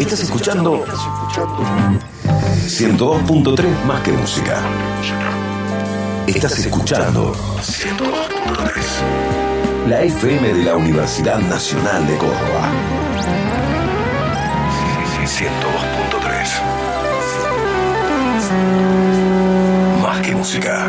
Estás escuchando 102.3 más que música. Estás escuchando 102.3 la FM de la Universidad Nacional de Córdoba. 102.3 Más que música.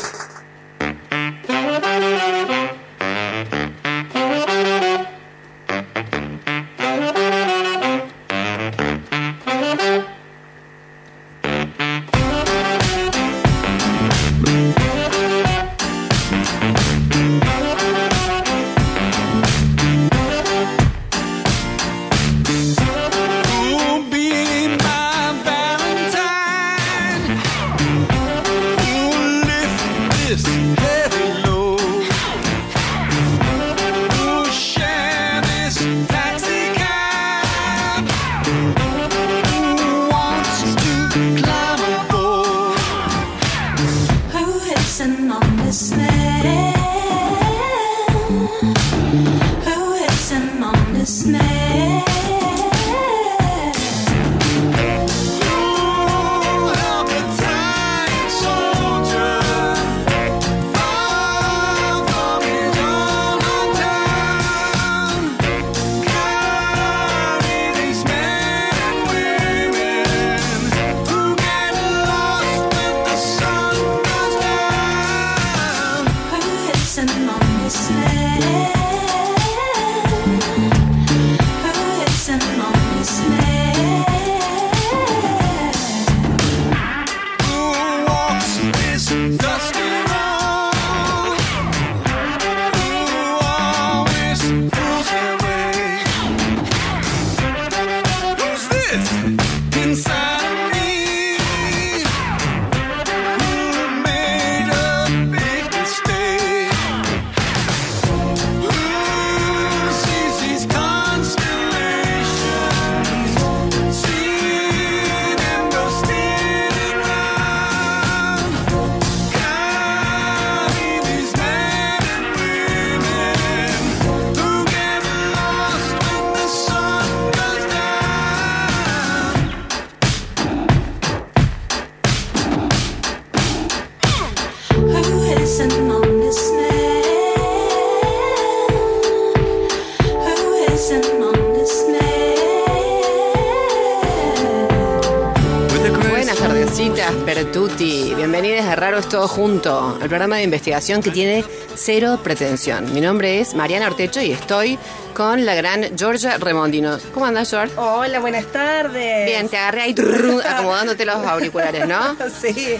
Todo junto, el programa de investigación que tiene cero pretensión. Mi nombre es Mariana Ortecho y estoy con la gran Georgia Remondino. ¿Cómo andas, George? Hola, buenas tardes. Bien, te agarré ahí acomodándote los auriculares, ¿no? sí.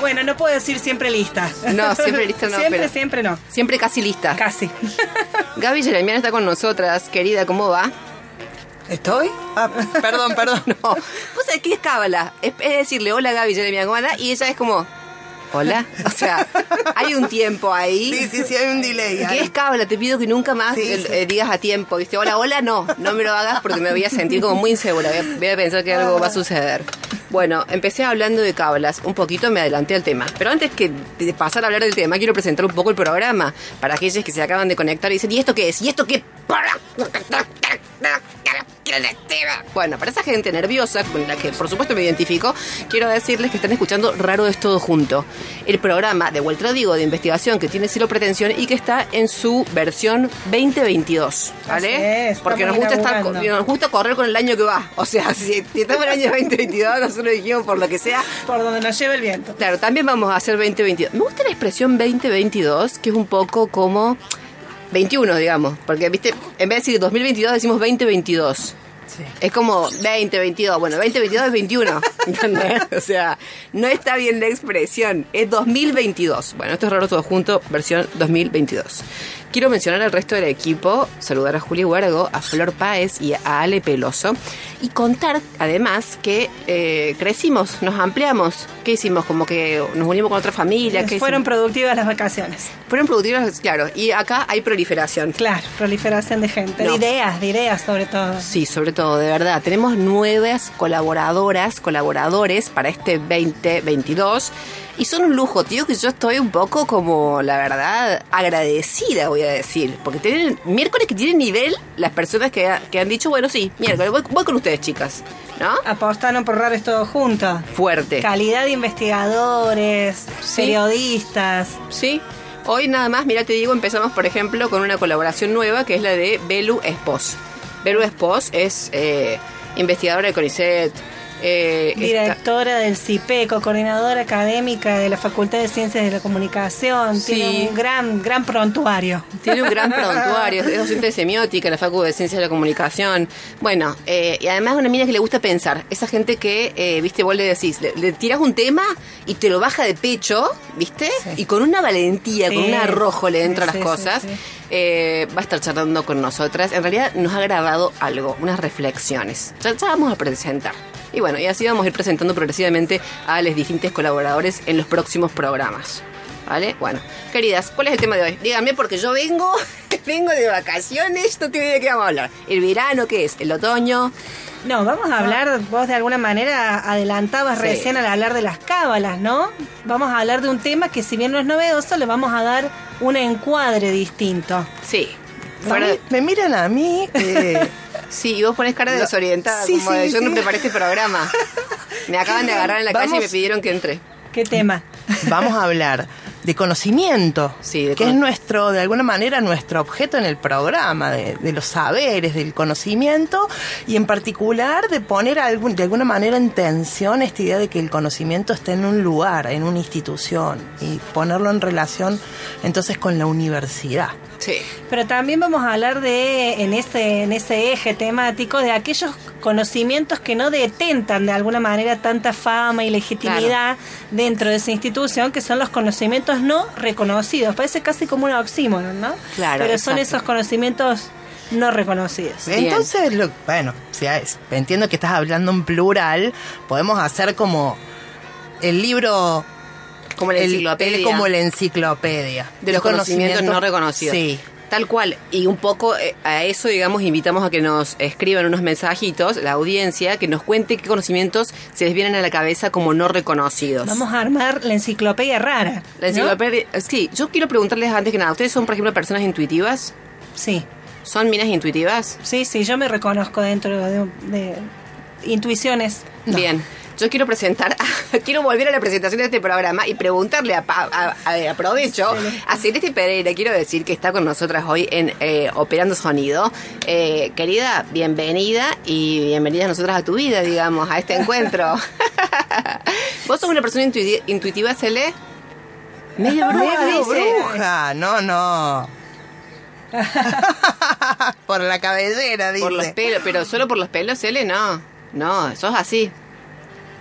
bueno, no puedo decir siempre lista. No, siempre lista no. Siempre, siempre no. Siempre casi lista. Casi. Gaby Jeremian está con nosotras. Querida, ¿cómo va? ¿Estoy? Ah, perdón, perdón. no. Pues aquí es cábala. Es, decirle, hola Gaby Jeremian, ¿cómo anda? Y ella es como, hola. O sea, hay un tiempo ahí. Sí, sí, sí, hay un delay. ¿Qué es cabla? Te pido que nunca más eh, digas a tiempo, ¿viste? Hola, hola, no, no me lo hagas porque me voy a sentir como muy insegura. Voy a, pensar que algo va a suceder. Bueno, empecé hablando de cablas, un poquito me adelanté al tema. Pero antes que de pasar a hablar del tema, quiero presentar un poco el programa para aquellos que se acaban de conectar y dicen, ¿y esto qué es? ¿Y esto qué? Bueno, para esa gente nerviosa, con la que por supuesto me identifico, quiero decirles que están escuchando Raro es todo junto. El programa de Vuelta Digo de investigación que tiene Ciro Pretensión y que está en su versión 2022. ¿Vale? Porque nos gusta, estar, nos gusta correr con el año que va. O sea, si, estamos en el año 2022, nosotros dijimos por lo que sea. Por donde nos lleve el viento. Claro, también vamos a hacer 2022. Me gusta la expresión 2022, que es un poco como 21, digamos, porque viste, en vez de decir 2022 decimos 2022. Es como 2022, bueno, 2022 es 21, ¿entendés? O sea, no está bien la expresión, es 2022. Bueno, esto es raro todo junto, versión 2022. Quiero mencionar al resto del equipo, saludar a Juli Huergo, a Flor Páez y a Ale Peloso y contar además que eh, crecimos, nos ampliamos. ¿Qué hicimos? Como que nos unimos con otra familia. ¿qué Fueron hicimos? productivas las vacaciones. Fueron productivas, claro. Y acá hay proliferación. Claro, proliferación de gente, No. de ideas, de ideas sobre todo. Sí, sobre todo, de verdad. Tenemos nuevas colaboradoras, colaboradores para este 2022. Y son un lujo, tío, que yo estoy un poco como, la verdad, agradecida, voy a decir. Porque tienen miércoles que tienen nivel las personas que, ha- que han dicho, bueno, sí, miércoles, voy, voy con ustedes, chicas. ¿No? Apostaron por raros todo juntos. Fuerte. Calidad de investigadores, Sí. periodistas. Sí. Hoy nada más, mira, te digo, empezamos, por ejemplo, con una colaboración nueva que es la de Belu Espos. Belu Espos es eh, investigadora de CONICET. Eh, Directora del CIPECO, coordinadora académica de la Facultad de Ciencias de la Comunicación. Sí. Tiene un gran, gran prontuario. Tiene un gran prontuario, es docente de semiótica en la Facultad de Ciencias de la Comunicación. Bueno, eh, y además una mina que le gusta pensar. Esa gente que, eh, viste, vos le decís, le, le tirás un tema y te lo baja de pecho, viste, Sí. y con una valentía, con un arrojo le entra las cosas. va a estar charlando con nosotras. En realidad nos ha grabado algo, unas reflexiones. Ya, ya vamos a presentar. Y bueno, y así vamos a ir presentando progresivamente a los distintos colaboradores en los próximos programas. ¿Vale? Bueno, queridas, ¿cuál es el tema de hoy? Díganme porque yo vengo, vengo de vacaciones, no tengo idea de qué vamos a hablar. ¿El verano qué es? ¿El otoño? No, vamos a hablar, vos de alguna manera adelantabas Sí. recién al hablar de las cábalas, ¿no? Vamos a hablar de un tema que si bien no es novedoso, le vamos a dar un encuadre distinto. Sí. A Fuera- mí- me miran a mí. eh, Sí, y vos pones cara de No. desorientada, Sí, como de sí, yo no sí. preparé este programa. Me acaban de agarrar en la calle y me pidieron que entre. ¿Qué tema? vamos a hablar de conocimiento, Sí, de que es nuestro, de alguna manera, nuestro objeto en el programa, de, de los saberes, del conocimiento, y en particular de poner algún, de alguna manera en tensión esta idea de que el conocimiento está en un lugar, en una institución, y ponerlo en relación entonces con la universidad. Sí. Pero también vamos a hablar de, en ese, en ese eje temático, de aquellos conocimientos que no detentan de alguna manera tanta fama y legitimidad dentro de esa institución, que son los conocimientos no reconocidos. Parece casi como un oxímoron, ¿no? Claro, Pero son exacto. esos conocimientos no reconocidos. Bien. Entonces, lo- bueno, si es- entiendo que estás hablando en plural, podemos hacer como el libro Como la el- enciclopedia. el- como la enciclopedia. de los conocimientos conocimiento- no reconocidos. Sí. Tal cual. Y un poco eh, a eso, digamos, invitamos a que nos escriban unos mensajitos, la audiencia, que nos cuente qué conocimientos se les vienen a la cabeza como no reconocidos. Vamos a armar la enciclopedia rara. La ¿no? enciclopedia. Sí, yo quiero preguntarles antes que nada, ¿ustedes son, por ejemplo, personas intuitivas? Sí, ¿Son minas intuitivas? sí, sí, yo me reconozco dentro de, de intuiciones. Bien. Yo quiero presentar, quiero volver a la presentación de este programa y preguntarle a, a- a- aprovecho a Celeste Pereira, quiero decir que está con nosotras hoy en eh, Operando Sonido. Eh, querida, bienvenida y bienvenida a nosotras a tu vida, digamos, a este encuentro. ¿Vos sos una persona intuiti- intuitiva, Cele? Medio bruja, Medio bruja, no, no. por la cabellera, dice. Por los pelos, pero solo por los pelos, Cele, no. No, sos así.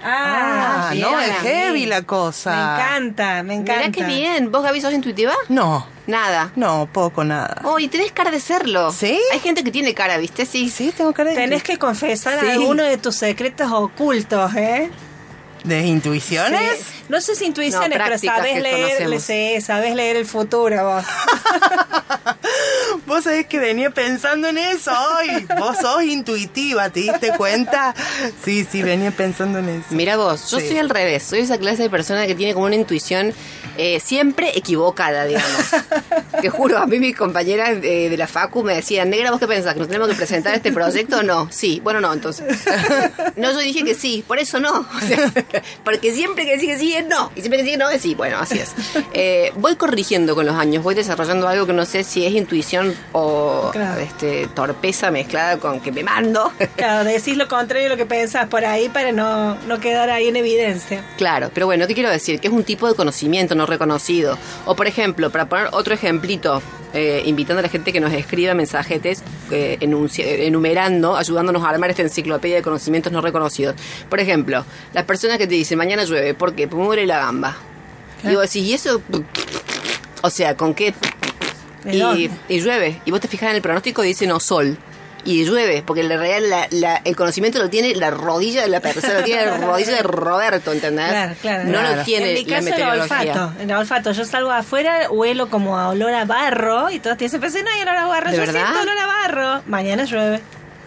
Ah, bien, no, es heavy la Me cosa. encanta, me encanta. Mirá qué bien. ¿Vos, Gaby, sos intuitiva? No, Nada. no, poco, nada. Oh, y tenés cara de serlo. ¿Sí? Hay gente que tiene cara, ¿viste? Sí. Sí, tengo cara de, Tenés que confesar Sí. alguno de tus secretos ocultos, ¿eh? De intuiciones. Sí. No sé si intuiciones, No, pero que leer, sí, sabés leer el futuro vos. Vos sabés que venía pensando en eso hoy. Vos sos intuitiva, ¿te diste cuenta? Sí, sí, venía pensando en eso. Mira vos, yo Sí. soy al revés. Soy esa clase de persona que tiene como una intuición eh, siempre equivocada, digamos. Te juro, a mí mis compañeras eh, de la Facu me decían, negra, ¿vos qué pensás? ¿Que nos tenemos que presentar este proyecto o no? Sí, bueno, no, entonces. No, yo dije que sí, por eso no. O sea, porque siempre que decís que sí es no. Y siempre que sí que no es sí. Bueno, así es. Eh, voy corrigiendo con los años, voy desarrollando algo que no sé si es intuición o Claro. este, torpeza mezclada con que me mando. Claro, decís lo contrario de lo que pensás por ahí para no, no quedar ahí en evidencia. Claro, pero bueno, ¿qué quiero decir? Que es un tipo de conocimiento no reconocido. O por ejemplo, para poner otro ejemplito, eh, invitando a la gente que nos escriba mensajetes eh, enunci- enumerando, ayudándonos a armar esta enciclopedia de conocimientos no reconocidos. Por ejemplo, las personas que te dicen mañana llueve, ¿por qué? Porque muere la gamba. Y vos decís, ¿y eso? O sea, ¿con qué? Y llueve. Y vos te fijas en el pronóstico y dice no sol. Y llueve, porque en real la- la- el conocimiento lo tiene la rodilla de la persona, lo tiene la rodilla de Roberto, ¿entendés? Claro, claro. No Claro. lo tiene En mi la caso el olfato. El olfato. Yo salgo afuera, huelo como a olor a barro y todos te dicen, pero si no hay olor a barro. ¿De Yo verdad? siento olor a barro. Mañana llueve.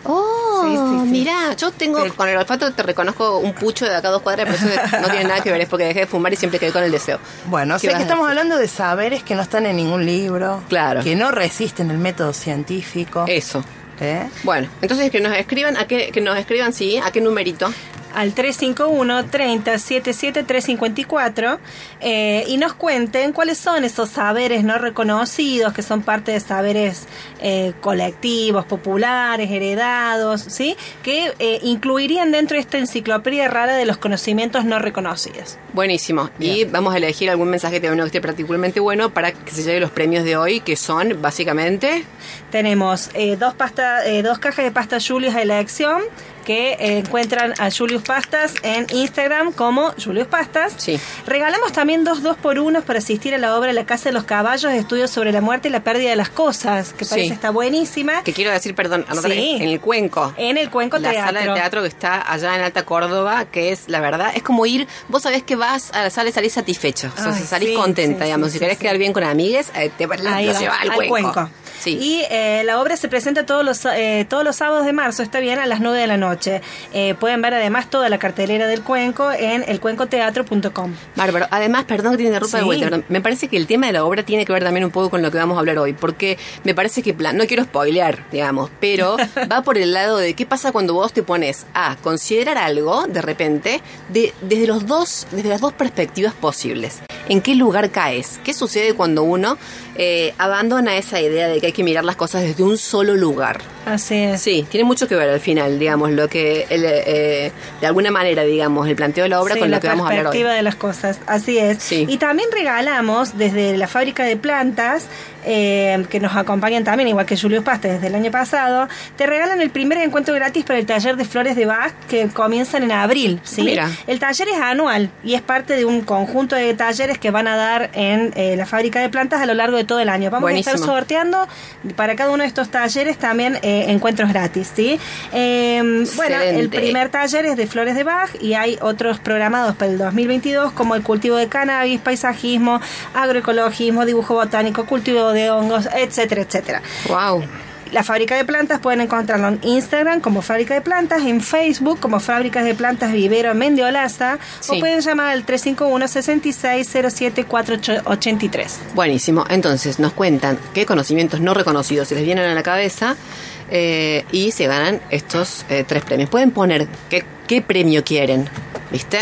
Oh, Sí, sí, sí. mira, yo tengo con el olfato te reconozco un pucho de acá a dos cuadras, pero eso no tiene nada que ver, es porque dejé de fumar y siempre quedé con el deseo. Bueno, ¿Qué sé vas que estamos hablando de saberes que no están en ningún libro. Claro. Que no resisten el método científico. Eso. ¿Eh? Bueno, entonces que nos escriban, a qué, que nos escriban, sí, a qué numerito. Al 351 30 77 354 eh, y nos cuenten cuáles son esos saberes no reconocidos que son parte de saberes eh, colectivos, populares, heredados, ¿sí? que eh, incluirían dentro de esta enciclopedia rara de los conocimientos no reconocidos. Buenísimo. Y vamos a elegir algún mensaje de uno que esté particularmente bueno para que se lleve los premios de hoy, que son básicamente. Tenemos eh, dos, pasta, eh, dos cajas de pasta Julius de elección que eh, encuentran a Julius Pastas en Instagram como Julius Pastas. Sí. Regalamos también dos dos por unos para asistir a la obra La Casa de los Caballos, estudios sobre la muerte y la pérdida de las cosas, que parece Sí. está buenísima. Que quiero decir, perdón, Sí. en el cuenco. En el Cuenco la Teatro. sala de teatro que está allá en Alta Córdoba, que es la verdad, es como ir, vos sabés que vas a la sala y salís satisfecho, o sea, Ay, salís sí, contenta, digamos, si querés quedar bien con amigues, eh, te la, Ahí la va, llevas al, cuenco. Sí. Y eh, la obra se presenta todos los eh, todos los sábados de marzo, está bien, a las 9 de la noche. Eh, pueden ver además toda la cartelera del cuenco en elcuencoteatro.com. Bárbaro. Además, perdón que te interrumpa de vuelta, me parece que el tema de la obra tiene que ver también un poco con lo que vamos a hablar hoy, porque me parece que, plan, no quiero spoilear, digamos, pero va por el lado de qué pasa cuando vos te pones a considerar algo, de repente, de, desde, los dos, desde las dos perspectivas posibles. ¿En qué lugar caes? ¿Qué sucede cuando uno eh, abandona esa idea de que hay que mirar las cosas desde un solo lugar? Así es. Sí, tiene mucho que ver al final, digamos, lo que, el, eh, de alguna manera, digamos, el planteo de la obra Sí, con la lo que vamos a hablar hoy. perspectiva de las cosas, así es. Sí. Y también regalamos desde la fábrica de plantas, eh, que nos acompañan también, igual que Julius Pasta desde el año pasado, te regalan el primer encuentro gratis para el taller de flores de Bach que comienzan en abril. ¿sí? Mira. El taller es anual y es parte de un conjunto de talleres que van a dar en eh, la fábrica de plantas a lo largo de todo el año. Vamos a estar sorteando para cada uno de estos talleres también eh, encuentros gratis. ¿sí? Eh, bueno, el primer taller es de flores de Bach y hay otros programados para el 2022 como el cultivo de cannabis, paisajismo, agroecologismo, dibujo botánico, cultivo de hongos, etcétera, etcétera. Wow. La fábrica de plantas pueden encontrarlo en Instagram como fábrica de plantas, en Facebook como fábricas de plantas vivero Mendiolaza Sí. o pueden llamar al 351 6607 4883. Buenísimo. Entonces, nos cuentan qué conocimientos no reconocidos se les vienen a la cabeza eh, y se ganan estos eh, tres premios. Pueden poner qué, qué premio quieren, ¿viste?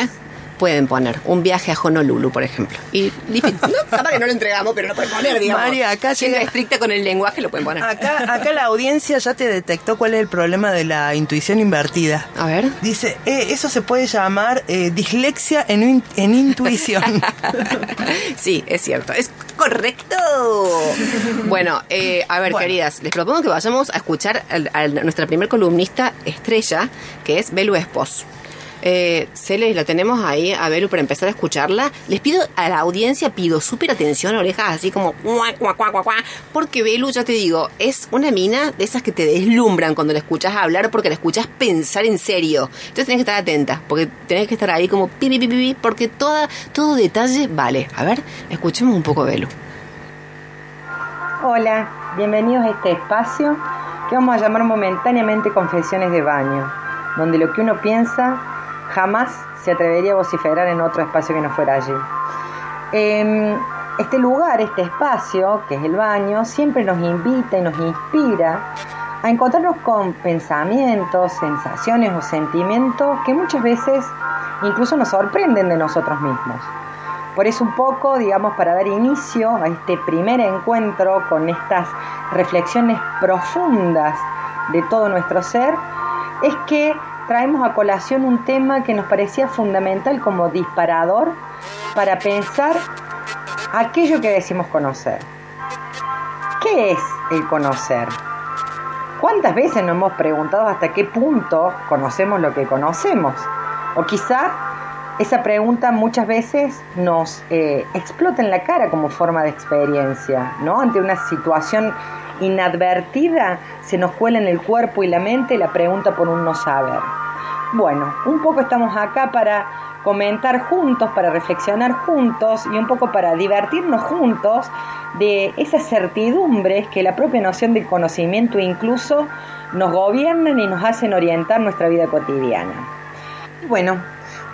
Pueden poner un viaje a Honolulu, por ejemplo. Y listo. no, que no lo entregamos, pero lo pueden poner, digamos. María, acá Siendo llega- estricta con el lenguaje, lo pueden poner. Acá, acá la audiencia ya te detectó cuál es el problema de la intuición invertida. A ver. Dice, eh, eso se puede llamar eh, dislexia en, in- en intuición. Sí, es cierto. Es correcto. Bueno, eh, a ver, Bueno. queridas, les propongo que vayamos a escuchar al- a, nuestra primer columnista estrella, que es Belu Espos. Eh, Cele, la tenemos ahí a Belu para empezar a escucharla. Les pido a la audiencia, pido súper atención, orejas así como cuá, porque Belu, ya te digo, es una mina de esas que te deslumbran cuando la escuchas hablar porque la escuchas pensar en serio. Entonces tenés que estar atenta, porque tenés que estar ahí como pi, porque toda, todo detalle vale. A ver, escuchemos un poco Belu. Hola, bienvenidos a este espacio que vamos a llamar momentáneamente Confesiones de Baño, donde lo que uno piensa jamás se atrevería a vociferar en otro espacio que no fuera allí. Em, este lugar, este espacio, que es el baño, siempre nos invita y nos inspira a encontrarnos con pensamientos, sensaciones o sentimientos que muchas veces incluso nos sorprenden de nosotros mismos. Por eso un poco, digamos, para dar inicio a este primer encuentro con estas reflexiones profundas de todo nuestro ser, es que traemos a colación un tema que nos parecía fundamental como disparador para pensar aquello que decimos conocer. ¿Qué es el conocer? ¿Cuántas veces nos hemos preguntado hasta qué punto conocemos lo que conocemos? O quizá esa pregunta muchas veces nos eh, explota en la cara como forma de experiencia, ¿no? Ante una situación inadvertida se nos cuela en el cuerpo y la mente la pregunta por un no saber. Bueno, un poco estamos acá para comentar juntos, para reflexionar juntos y un poco para divertirnos juntos de esas certidumbres que la propia noción del conocimiento incluso nos gobiernan y nos hacen orientar nuestra vida cotidiana. Bueno,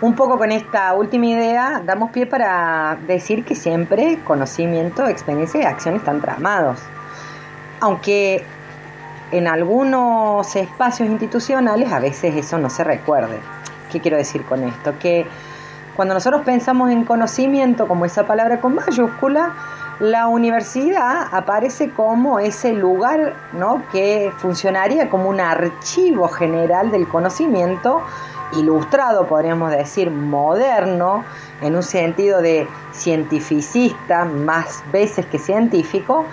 un poco con esta última idea damos pie para decir que siempre conocimiento, experiencia y acción están tramados. Aunque en algunos espacios institucionales a veces eso no se recuerde. ¿Qué quiero decir con esto? Que cuando nosotros pensamos en conocimiento como esa palabra con mayúscula, la universidad aparece como ese lugar ¿no? que funcionaría como un archivo general del conocimiento ilustrado, podríamos decir, moderno, en un sentido de cientificista, más veces que científico,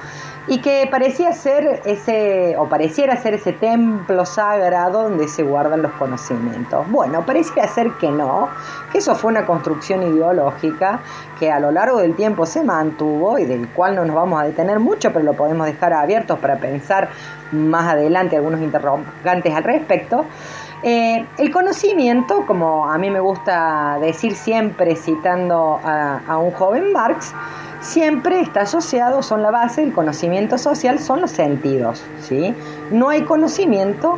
y que parecía ser ese, o pareciera ser ese templo sagrado donde se guardan los conocimientos. Bueno, pareciera ser que no, que eso fue una construcción ideológica que a lo largo del tiempo se mantuvo y del cual no nos vamos a detener mucho, pero lo podemos dejar abiertos para pensar más adelante algunos interrogantes al respecto. Eh, el conocimiento, como a mí me gusta decir siempre citando a, un joven Marx, siempre está asociado, son la base del conocimiento social, son los sentidos. ¿sí? No hay conocimiento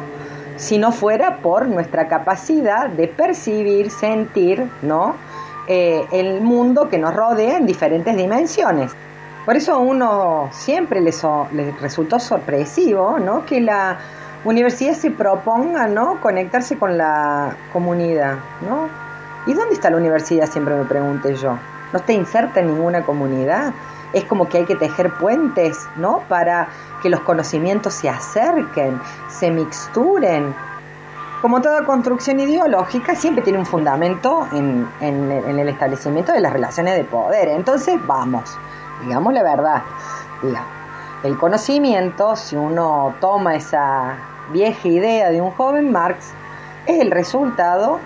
si no fuera por nuestra capacidad de percibir, sentir ¿no? Eh, el mundo que nos rodea en diferentes dimensiones. Por eso a uno siempre le, resultó sorpresivo ¿no? que la universidad se proponga ¿no? conectarse con la comunidad. ¿no? ¿Y dónde está la universidad? Siempre me pregunté yo no te inserta en ninguna comunidad. Es como que hay que tejer puentes, ¿no? Para que los conocimientos se acerquen, se mixturen. Como toda construcción ideológica, siempre tiene un fundamento en, el establecimiento de las relaciones de poder. Entonces, vamos, digamos la verdad. El conocimiento, si uno toma esa vieja idea de un joven Marx, es el resultado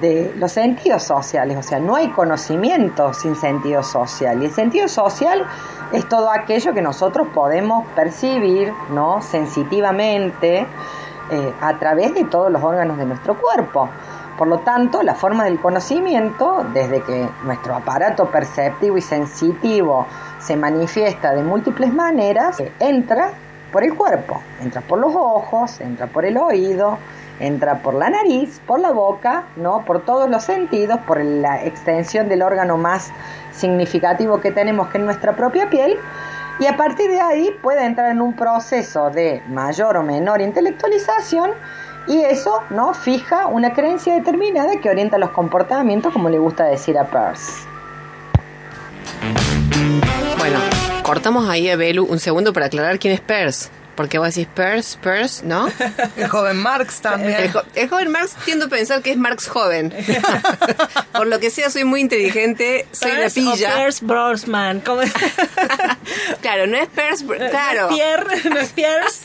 de los sentidos sociales, o sea, no hay conocimiento sin sentido social. Y el sentido social es todo aquello que nosotros podemos percibir, ¿no? sensitivamente, eh, a través de todos los órganos de nuestro cuerpo. Por lo tanto, la forma del conocimiento, desde que nuestro aparato perceptivo y sensitivo se manifiesta de múltiples maneras, entra por el cuerpo, entra por los ojos, entra por el oído, entra por la nariz, por la boca, ¿no? por todos los sentidos, por la extensión del órgano más significativo que tenemos que es nuestra propia piel, y a partir de ahí puede entrar en un proceso de mayor o menor intelectualización y eso no fija una creencia determinada que orienta los comportamientos como le gusta decir a Peirce. Bueno, cortamos ahí a Belu un segundo para aclarar quién es Peirce. Porque vos decís Peirce, Peirce, ¿no? El joven Marx también. El, joven Marx tiendo a pensar que es Marx joven. Por lo que sea, soy muy inteligente, soy una pilla. O Peirce Brosman. claro, no es Peirce, claro. No es Pierre, no es Pierce.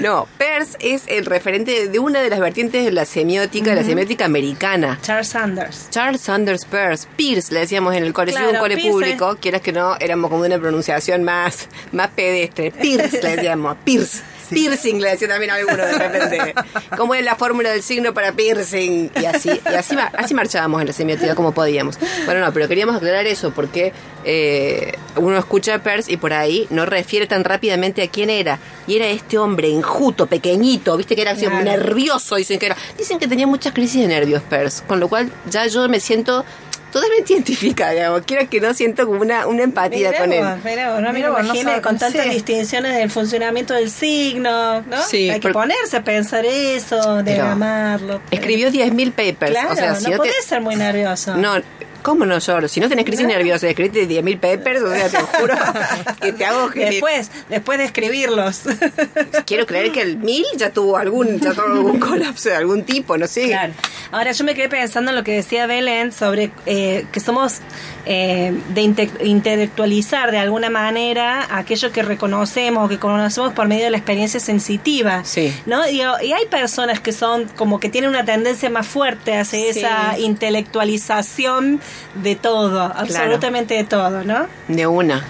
No, Peirce es el referente de una de las vertientes de la semiótica, de la semiótica americana. Charles Sanders. Charles Sanders Peirce. Pierce le decíamos en el colegio, de un cole público. Quieras que no, éramos como una pronunciación más, más pedestre. Pierce le decíamos, Pierce. Piercing le decía también a alguno de repente. ¿Cómo es la fórmula del signo para piercing? Y así, y así, así marchábamos en la semiótica como podíamos. Bueno, no, pero queríamos aclarar eso porque eh, uno escucha a Peirce y por ahí no refiere tan rápidamente a quién era. Y era este hombre enjuto, pequeñito, viste que era así, nervioso, dicen que era. Dicen que tenía muchas crisis de nervios Peirce, con lo cual ya yo me siento totalmente identifica, digamos. Quiero que no siento como una, una empatía con él. Pero no me imagino con tantas distinciones del funcionamiento del signo, ¿no? Sí, Hay que ponerse a pensar eso, de amarlo. Escribió 10.000 papers. Claro, o sea, no, podés ser muy nervioso. No, ¿Cómo no lloro? Si no tenés crisis nerviosa escribiste 10.000 papers, o sea, te juro que te hago que... Después, después de escribirlos. Quiero creer que el 1000 ya tuvo algún, ya tuvo algún colapso de algún tipo, no sé. Claro. Ahora yo me quedé pensando en lo que decía Belén sobre eh, que somos eh, de intelectualizar de alguna manera aquello que reconocemos, que conocemos por medio de la experiencia sensitiva. Sí. ¿no? Y, y hay personas que son como que tienen una tendencia más fuerte hacia esa intelectualización de todo, absolutamente de todo, ¿no? De una.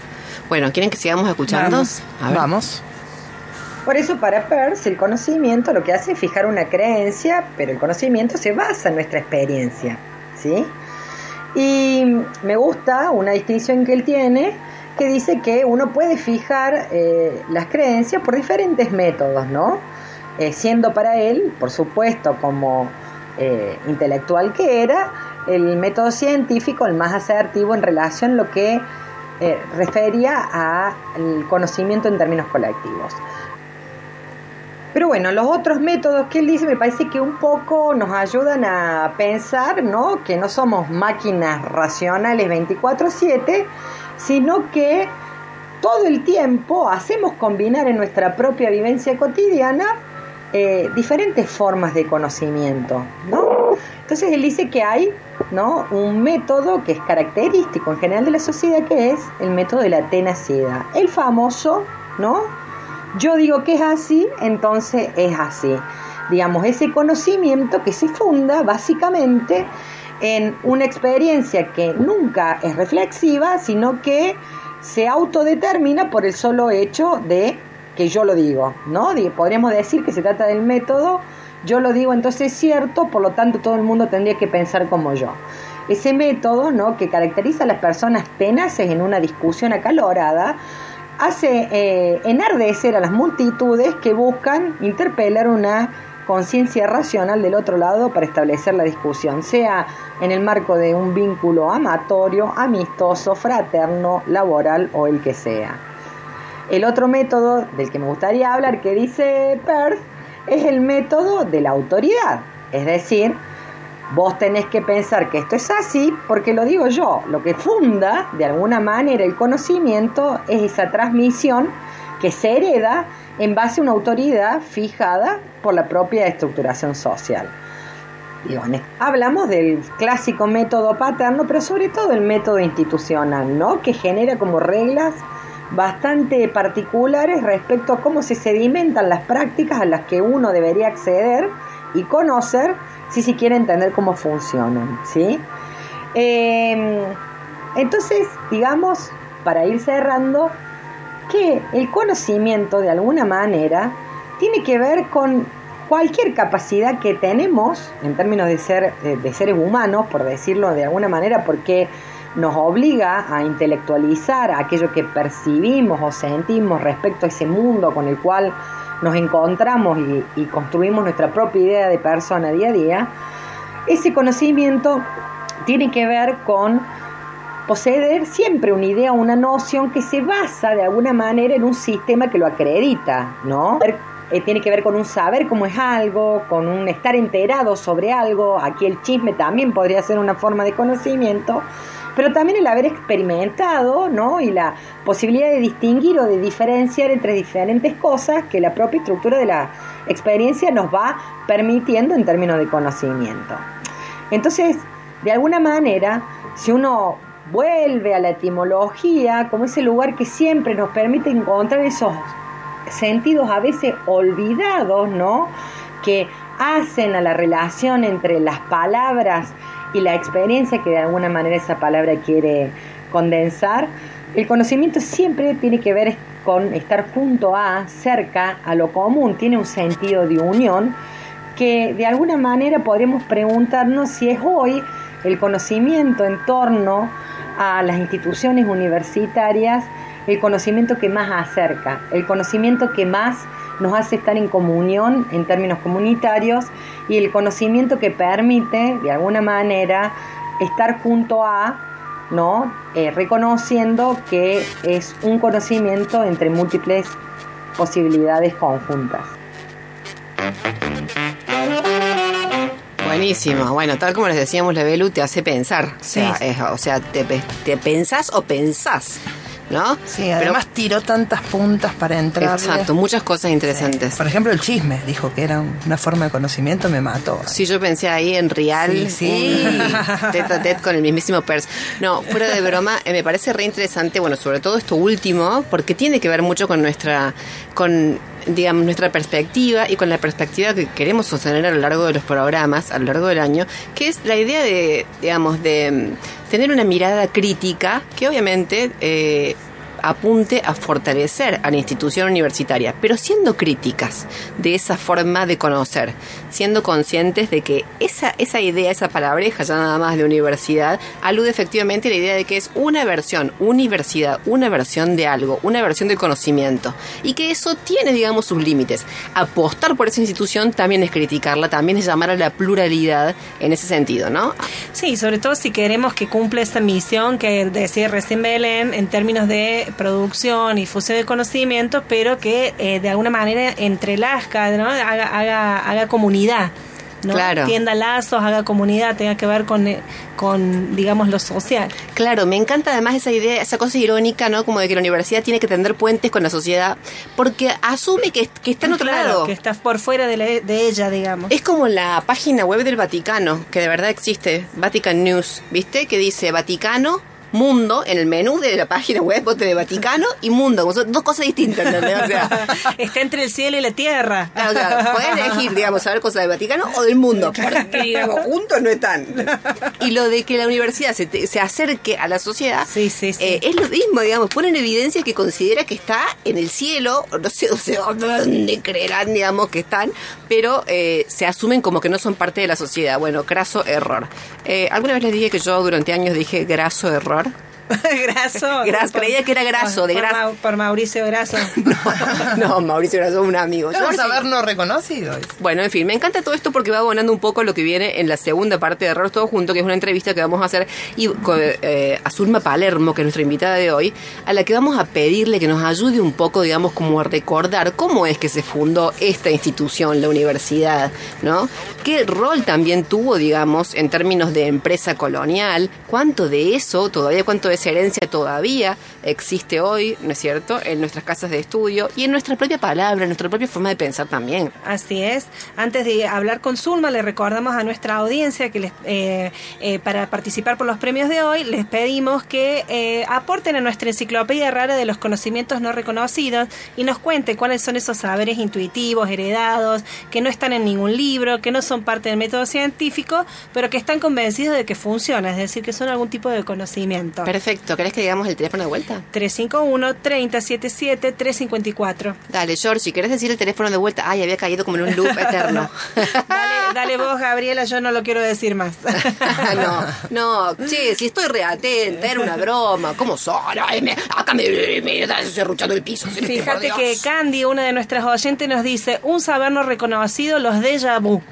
Bueno, ¿quieren que sigamos escuchando? Vamos. Vamos. Por eso para Peirce el conocimiento lo que hace es fijar una creencia, pero el conocimiento se basa en nuestra experiencia, ¿sí? Y me gusta una distinción que él tiene que dice que uno puede fijar eh, las creencias por diferentes métodos, ¿no? Eh, siendo para él, por supuesto, como eh, intelectual que era, el método científico el más asertivo en relación a lo que refería al conocimiento en términos colectivos. Pero bueno, los otros métodos que él dice me parece que un poco nos ayudan a pensar, ¿no? Que no somos máquinas racionales 24/7, sino que todo el tiempo hacemos combinar en nuestra propia vivencia cotidiana eh, diferentes formas de conocimiento, ¿no? Entonces él dice que hay, ¿no? Un método que es característico en general de la sociedad que es el método de la tenacidad, el famoso, ¿no? yo digo que es así, entonces es así. Digamos, ese conocimiento que se funda básicamente en una experiencia que nunca es reflexiva, sino que se autodetermina por el solo hecho de que yo lo digo, ¿no? Podríamos decir que se trata del método, yo lo digo entonces es cierto, por lo tanto todo el mundo tendría que pensar como yo. Ese método, ¿no? Que caracteriza a las personas tenaces en una discusión acalorada, hace eh, enardecer a las multitudes que buscan interpelar una conciencia racional del otro lado para establecer la discusión, sea en el marco de un vínculo amatorio, amistoso, fraterno, laboral o el que sea. El otro método del que me gustaría hablar que dice Perth es el método de la autoridad, es decir, Vos tenés que pensar que esto es así porque lo digo yo. Lo que funda de alguna manera el conocimiento es esa transmisión que se hereda en base a una autoridad fijada por la propia estructuración social. hablamos del clásico método paterno, pero sobre todo el método institucional, ¿no? que genera como reglas bastante particulares respecto a cómo se sedimentan las prácticas a las que uno debería acceder y conocer si se quiere entender cómo funcionan, ¿sí? Em, entonces, digamos, para ir cerrando, que el conocimiento de alguna manera tiene que ver con cualquier capacidad que tenemos en términos de ser de seres humanos, por decirlo de alguna manera, porque nos obliga a intelectualizar aquello que percibimos o sentimos respecto a ese mundo con el cual nos encontramos y, construimos nuestra propia idea de persona día a día, ese conocimiento tiene que ver con poseer siempre una idea, una noción que se basa de alguna manera en un sistema que lo acredita, ¿no? Eh, tiene que ver con un saber cómo es algo, con un estar enterado sobre algo. Aquí el chisme también podría ser una forma de conocimiento pero también el haber experimentado, ¿no? Y la posibilidad de distinguir o de diferenciar entre diferentes cosas que la propia estructura de la experiencia nos va permitiendo en términos de conocimiento. Entonces, de alguna manera, si uno vuelve a la etimología como ese lugar que siempre nos permite encontrar esos sentidos a veces olvidados, ¿no? Que hacen a la relación entre las palabras y la experiencia que de alguna manera esa palabra quiere condensar, el conocimiento siempre tiene que ver con estar junto a, cerca a lo común, tiene un sentido de unión que de alguna manera podríamos preguntarnos si es hoy el conocimiento en torno a las instituciones universitarias el conocimiento que más acerca, el conocimiento que más nos hace estar en comunión en términos comunitarios y el conocimiento que permite, de alguna manera, estar junto a, ¿no? Eh, reconociendo que es un conocimiento entre múltiples posibilidades conjuntas. Buenísimo. Bueno, tal como les decíamos, la Belu te hace pensar. O sea, o sea te, te pensás o pensás ¿no? Sí, además tiró tantas puntas para entrar. Exacto, muchas cosas interesantes. Por ejemplo, el chisme, dijo que era una forma de conocimiento, me mató. Sí, yo pensé ahí en Real, Sí, sí. tete a tete con el mismísimo Pers. No, fuera de broma, eh, me parece re interesante, bueno, sobre todo esto último, porque tiene que ver mucho con nuestra, con digamos, nuestra perspectiva y con la perspectiva que queremos sostener a lo largo de los programas, a lo largo del año, que es la idea de, digamos, de mm, tener una mirada crítica que obviamente eh, apunte a fortalecer a la institución universitaria, pero siendo críticas de esa forma de conocer, siendo conscientes de que esa, esa idea, esa palabreja ya nada más de universidad, alude efectivamente a la idea de que es una versión, universidad, una versión de algo, una versión del conocimiento, y que eso tiene, digamos, sus límites. Apostar por esa institución también es criticarla, también es llamar a la pluralidad en ese sentido, ¿no? Sí, sobre todo si queremos que cumpla esta misión que decía recién Belén en términos de producción y fusión de conocimiento, pero que eh, de alguna manera entrelazca, ¿no? haga, haga, haga comunidad. ¿no? Claro. Tienda lazos, haga comunidad, tenga que ver con, eh, con, digamos, lo social. Claro, me encanta además esa idea, esa cosa irónica, ¿no? Como de que la universidad tiene que tender puentes con la sociedad, porque asume que, que está en otro Claro, lado. que está por fuera de, la- de ella, digamos. Es como la página web del Vaticano, que de verdad existe, Vatican News, ¿viste? Que dice Vaticano, mundo, en el menú de la página web bote de Vaticano y mundo, como son dos cosas distintas, ¿entendés? O sea, está entre el cielo y la tierra. o sea, podés elegir, digamos, saber cosas del Vaticano o del mundo, porque, digamos, juntos no están. Y lo de que la universidad se, te- se acerque a la sociedad Sí, sí, sí. eh, es lo mismo, digamos, pone en evidencia que considera que está en el cielo, no sé, dónde creerán, digamos, que están, pero eh, se asumen como que no son parte de la sociedad. Bueno, graso error. Eh, Alguna vez les dije que yo durante años dije graso error. llorar. Graso. Gras- creía que era graso, de por, gras- Mau- por Mauricio Graso. No, Mauricio Graso es un amigo. Yo Vamos a habernos reconocido. Bueno, en fin, me encanta todo esto porque va abonando un poco lo que viene en la segunda parte de Errores Todo Junto, que es una entrevista que vamos a hacer y, con, eh, a Zulma Palermo, que es nuestra invitada de hoy, a la que vamos a pedirle que nos ayude un poco, digamos, como a recordar cómo es que se fundó esta institución, la universidad, ¿no? ¿Qué rol también tuvo, digamos, en términos de empresa colonial? ¿Cuánto de eso todavía, cuánto de herencia todavía existe hoy, ¿no es cierto?, en nuestras casas de estudio y en nuestra propia palabra, en nuestra propia forma de pensar también. Así es. Antes de hablar con Zulma, le recordamos a nuestra audiencia que les, eh, eh, para participar por los premios de hoy, les pedimos que eh, aporten a nuestra enciclopedia rara de los conocimientos no reconocidos y nos cuenten cuáles son esos saberes intuitivos, heredados, que no están en ningún libro, que no son parte del método científico, pero que están convencidos de que funciona, es decir, que son algún tipo de conocimiento. Perfecto, ¿querés que digamos el teléfono de vuelta? 351-3077-354. Dale, George, ¿querés decir el teléfono de vuelta? Ay, había caído como en un loop eterno. Dale, dale vos, Gabriela, yo no lo quiero decir más. no, no, che, si estoy reatenta, era una broma, ¿cómo son? Ay, me- acá me, me está cerruchando el piso. Fíjate que Candy, una de nuestras oyentes, nos dice un saber no reconocido, los déjà vu.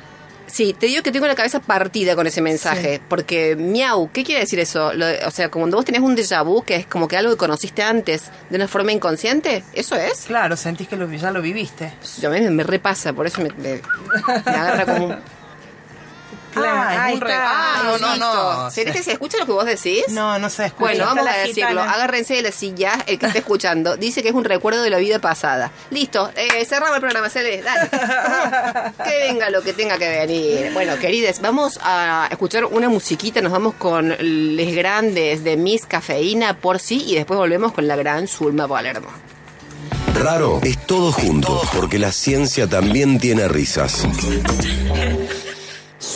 Sí, te digo que tengo la cabeza partida con ese mensaje, porque miau, ¿qué quiere decir eso? Lo de- o sea, como cuando vos tenés un déjà vu, que es como que algo que conociste antes de una forma inconsciente, ¿eso es? Claro, sentís que lo, ya lo viviste. Yo me, me repasa, por eso me, me- me agarra como un... Ah, ahí un re- está. Ah, no, no, no. ¿Será que se escucha lo que vos decís? No, no se escucha. Bueno, vamos a decirlo. gitana. Agárrense de la silla, el que esté escuchando. Dice que es un recuerdo de la vida pasada. Listo, eh, cerramos el programa, Cele, dale. que venga lo que tenga que venir. Bueno, querides, vamos a escuchar una musiquita. Nos vamos con Les Grandes de Miss Cafeína por sí y después volvemos con la gran Zulma Palermo. Raro es todo junto, porque la ciencia también tiene risas.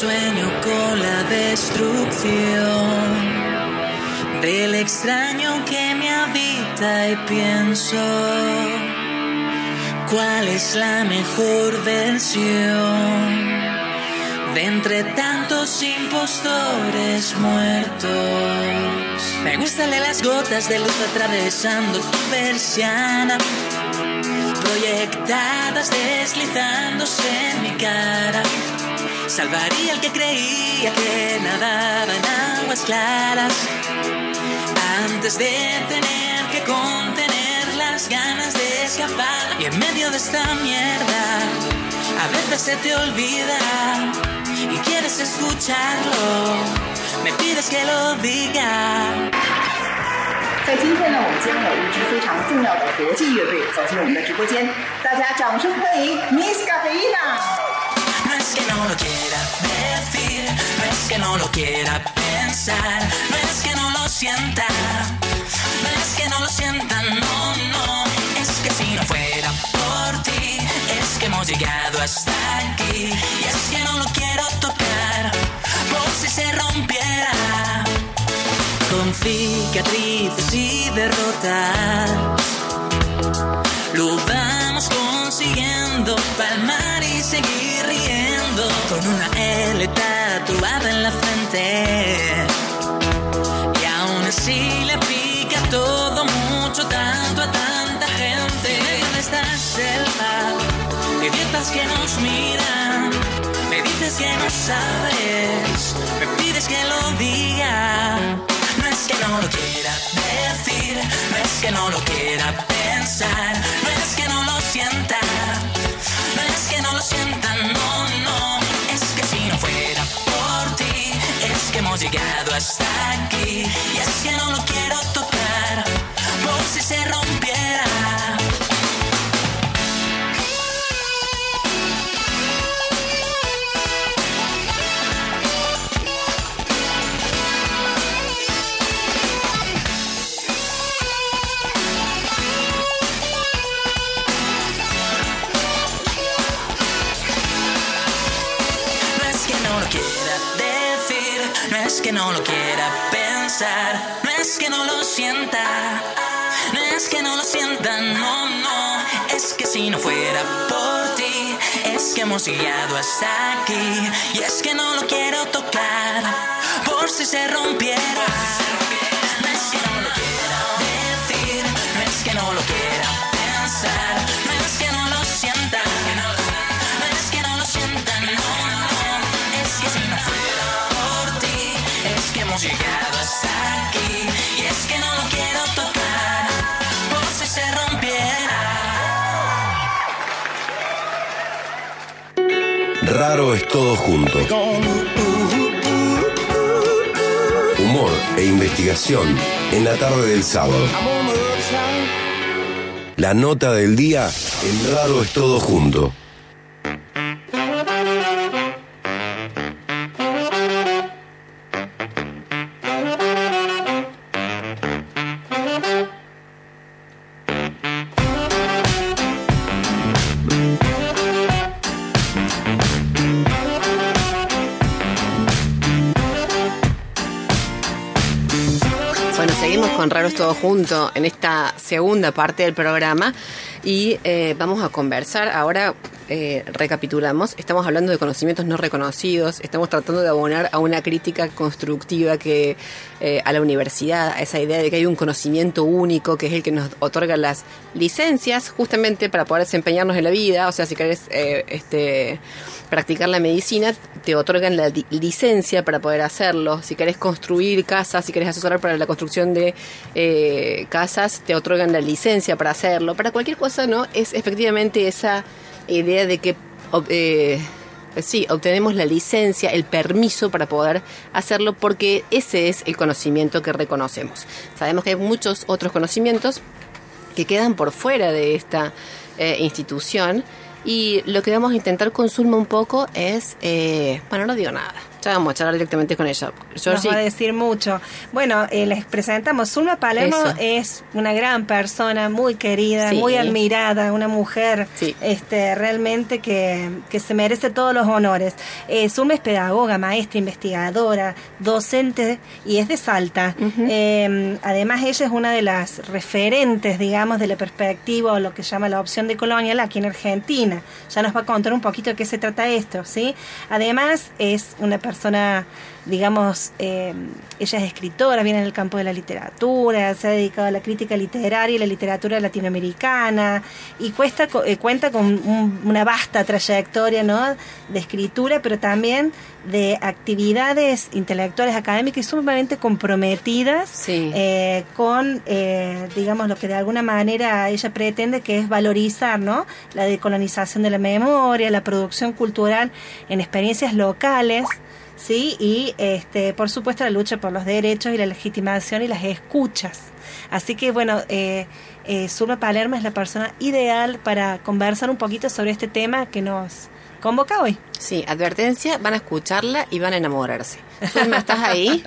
Sueño con la destrucción del extraño que me habita y pienso cuál es la mejor versión de entre tantos impostores muertos. Me gustan las gotas de luz atravesando tu persiana, proyectadas deslizándose en mi cara Salvaría al que creía que nadaba en aguas claras antes de tener que contener las ganas de escapar. Y en medio de esta mierda, a veces se te olvida y quieres escucharlo. Me pides que lo diga. 在今天呢，我们将有一支非常重要的国际乐队走进我们的直播间，大家掌声欢迎 Miss Cafeína。 No Es que no lo quiera decir, no es que no lo quiera pensar, no es que no lo sienta, no es que no lo sienta, no, no, es que si no fuera por ti, es que hemos llegado hasta aquí, y es que no lo quiero tocar, por si se rompiera, con cicatrices y derrotas. Lo vamos consiguiendo palmar y seguir riendo con una L tatuada en la frente. Y aún así le pica todo mucho, tanto a tanta gente. En esta selva de dietas que nos miran, me dices que no sabes, me pides que lo diga. No es que no lo quiera decir, no es que no lo quiera pensar, no es que no lo sienta, no es que no lo sienta, no, no, es que si no fuera por ti, es que hemos llegado hasta aquí, y es que no lo quiero tocar, por si se rompiera. Que no lo quiera pensar, no es que no lo sienta, no es que no lo sienta, no, no, es que si no fuera por ti, es que hemos llegado hasta aquí, y es que no lo quiero tocar, por si se rompiera. Llegado hasta aquí, y es que no lo quiero tocar, por si se rompiera. Raro es todo junto. Humor e investigación en la tarde del sábado. La nota del día en Raro es todo junto. Con Raros Todo Junto en esta segunda parte del programa y eh, vamos a conversar. Ahora eh, recapitulamos, estamos hablando de conocimientos no reconocidos, estamos tratando de abonar a una crítica constructiva que eh, a la universidad, a esa idea de que hay un conocimiento único que es el que nos otorga las licencias justamente para poder desempeñarnos en la vida. O sea, si querés eh, este, practicar la medicina, te otorgan la licencia para poder hacerlo. Si querés construir casas, si querés asesorar para la construcción de eh, casas, te otorgan la licencia para hacerlo. Para cualquier cosa, ¿no? Es efectivamente esa idea de que... eh, Sí, obtenemos la licencia, el permiso para poder hacerlo porque ese es el conocimiento que reconocemos. Sabemos que hay muchos otros conocimientos que quedan por fuera de esta eh, institución y lo que vamos a intentar con Zulma un poco es, eh, bueno, no digo nada, ya vamos a charlar directamente con ella. Nos Georgie, va a decir mucho. Bueno, eh, les presentamos. Zulma Palermo Eso. es una gran persona, muy querida, Sí. muy admirada, una mujer Sí. este, realmente que, que se merece todos los honores. Eh, Zulma es pedagoga, maestra, investigadora, docente y es de Salta. Eh, además, ella es una de las referentes, digamos, de la perspectiva o lo que llama la opción de colonial aquí en Argentina. Ya nos va a contar un poquito de qué se trata esto, ¿sí? Además, es una persona, digamos, eh, ella es escritora, viene del campo de la literatura, se ha dedicado a la crítica literaria y la literatura latinoamericana y cuesta, eh, cuenta con un- una vasta trayectoria ¿no? de escritura, pero también de actividades intelectuales académicas y sumamente comprometidas Sí. eh, con, eh, digamos, lo que de alguna manera ella pretende, que es valorizar ¿no? la decolonización de la memoria, la producción cultural en experiencias locales, ¿sí? Y, este, por supuesto, la lucha por los derechos y la legitimación y las escuchas. Así que, bueno, eh, eh, Zulma Palermo es la persona ideal para conversar un poquito sobre este tema que nos convoca hoy. Sí, advertencia, van a escucharla y van a enamorarse. Zulma, ¿estás ahí?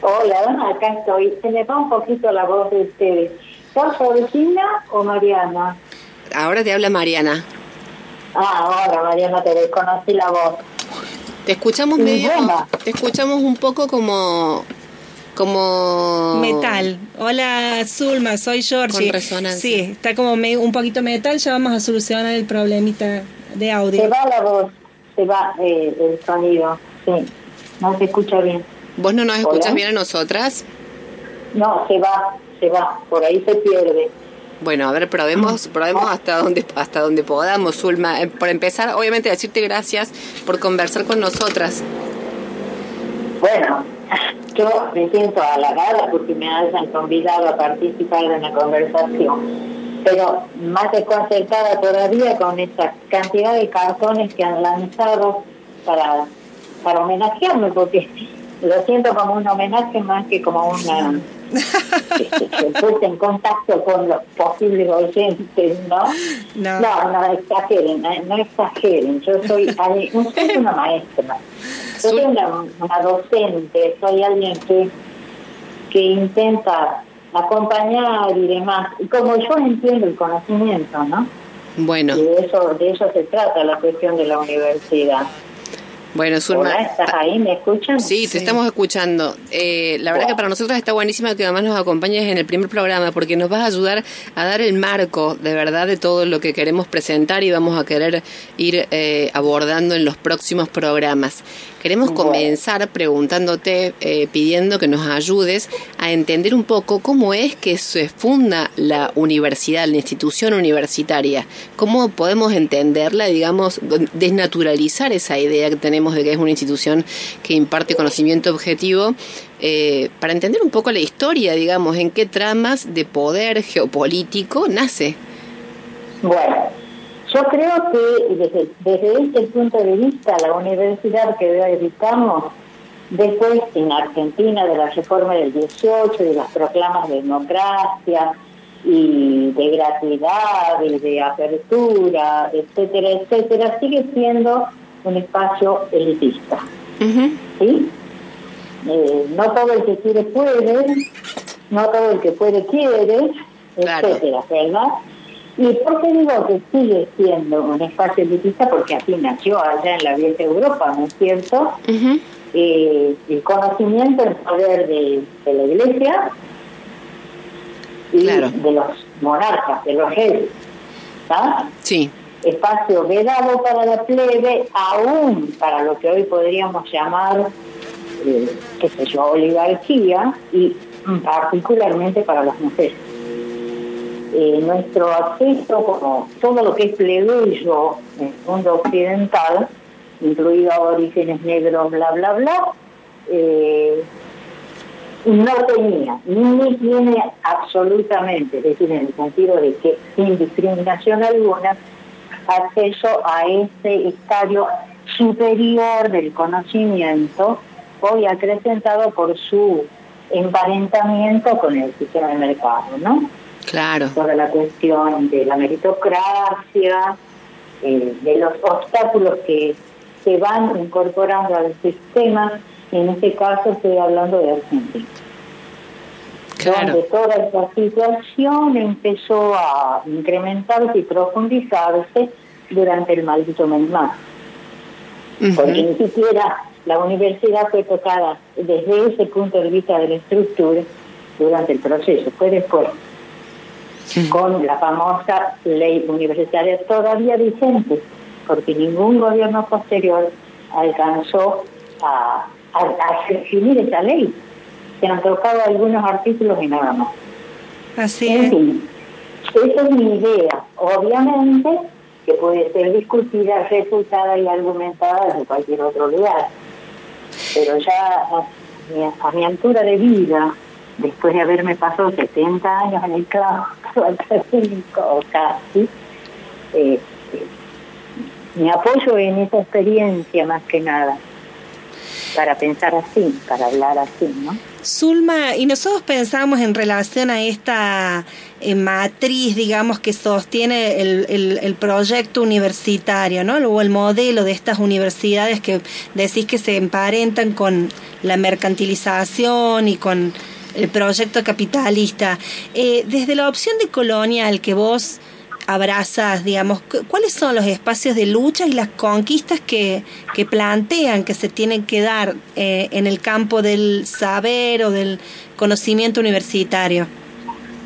Hola, acá estoy. Se me va un poquito la voz de ustedes. ¿Sos Georgina o Mariana? Ahora te habla Mariana. Ah, ahora Mariana, te desconocí la voz. Te escuchamos medio, te escuchamos un poco como, como Metal. Hola, Zulma, soy Georgie. Con resonancia. Sí, está como me- un poquito metal, ya vamos a solucionar el problemita de audio. Se va la voz, se va eh, el sonido. Sí, no se escucha bien. ¿Vos no nos Hola. escuchas bien a nosotras? No, se va, se va. Por ahí se pierde. Bueno, a ver, probemos, probemos hasta donde hasta donde podamos, Zulma. Eh, Por empezar, obviamente decirte gracias por conversar con nosotras. Bueno, yo me siento halagada porque me hayan convidado a participar de una conversación. Pero más desconcertada todavía con esa cantidad de cartones que han lanzado para, para homenajearme, porque lo siento como un homenaje más que como una este, que puse en contacto con los posibles oyentes, ¿no? No. no, no exageren, no, no exageren. Yo soy, no soy una maestra, yo soy una, una docente, soy alguien que, que intenta acompañar y demás. Y como yo entiendo el conocimiento, ¿no? Bueno, Y de eso, de eso se trata la cuestión de la universidad. Bueno, Zulma. Hola, ¿estás ahí? ¿Me escuchan? Sí, te estamos escuchando. Eh, la verdad que para nosotros está buenísima que además nos acompañes en el primer programa porque nos vas a ayudar a dar el marco de verdad de todo lo que queremos presentar y vamos a querer ir eh, abordando en los próximos programas. Queremos comenzar preguntándote, eh, pidiendo que nos ayudes a entender un poco cómo es que se funda la universidad, la institución universitaria. ¿Cómo podemos entenderla, digamos, desnaturalizar esa idea que tenemos de que es una institución que imparte conocimiento objetivo? eh, para entender un poco la historia, digamos, en qué tramas de poder geopolítico nace. Bueno, yo creo que desde, desde este punto de vista, la universidad que hoy habitamos, después en Argentina de la reforma del 18, de las proclamas de democracia y de gratuidad y de apertura, etcétera, etcétera, sigue siendo un espacio elitista. ¿sí? Eh, no todo el que quiere puede, no todo el que puede quiere, Claro. etcétera, ¿verdad? ¿Y por qué digo que sigue siendo un espacio elitista? Porque así nació allá en la vieja Europa, ¿no es cierto? Eh, el conocimiento, el poder de, de la iglesia y Claro. de los monarcas, de los reyes, ¿está? Sí, espacio vedado para la plebe, aún para lo que hoy podríamos llamar, eh, qué sé yo, oligarquía, y particularmente para las mujeres. Eh, nuestro acceso, como todo lo que es plebeyo en el mundo occidental, incluido orígenes negros, bla, bla, bla, eh, no tenía, ni tiene absolutamente, es decir, en el sentido de que sin discriminación alguna, acceso a ese estadio superior del conocimiento, hoy acrecentado por su emparentamiento con el sistema de mercado, ¿no? Claro. Toda la cuestión de la meritocracia, eh, de los obstáculos que se van incorporando al sistema, en este caso estoy hablando de Argentina Claro. donde toda esta situación empezó a incrementarse y profundizarse durante el maldito menmás. Porque ni siquiera la universidad fue tocada desde ese punto de vista de la estructura durante el proceso, fue después, con la famosa ley universitaria todavía vigente, porque ningún gobierno posterior alcanzó a, a, a definir esa ley. Se han tocado algunos artículos y nada más. Así En es. fin, esa es mi idea. Obviamente que puede ser discutida, refutada y argumentada desde cualquier otro lugar. Pero ya a mi, a mi altura de vida, después de haberme pasado 70 años en el claustro académico, casi, eh, me apoyo en esa experiencia más que nada, para pensar así, para hablar así, ¿no? Zulma, y nosotros pensamos en relación a esta eh, matriz, digamos, que sostiene el, el, el, proyecto universitario, ¿no? O el modelo de estas universidades que decís que se emparentan con la mercantilización y con el proyecto capitalista. Eh, desde la opción de colonial que vos abrazas, digamos, cuáles son los espacios de lucha y las conquistas que, que plantean que se tienen que dar eh, en el campo del saber o del conocimiento universitario.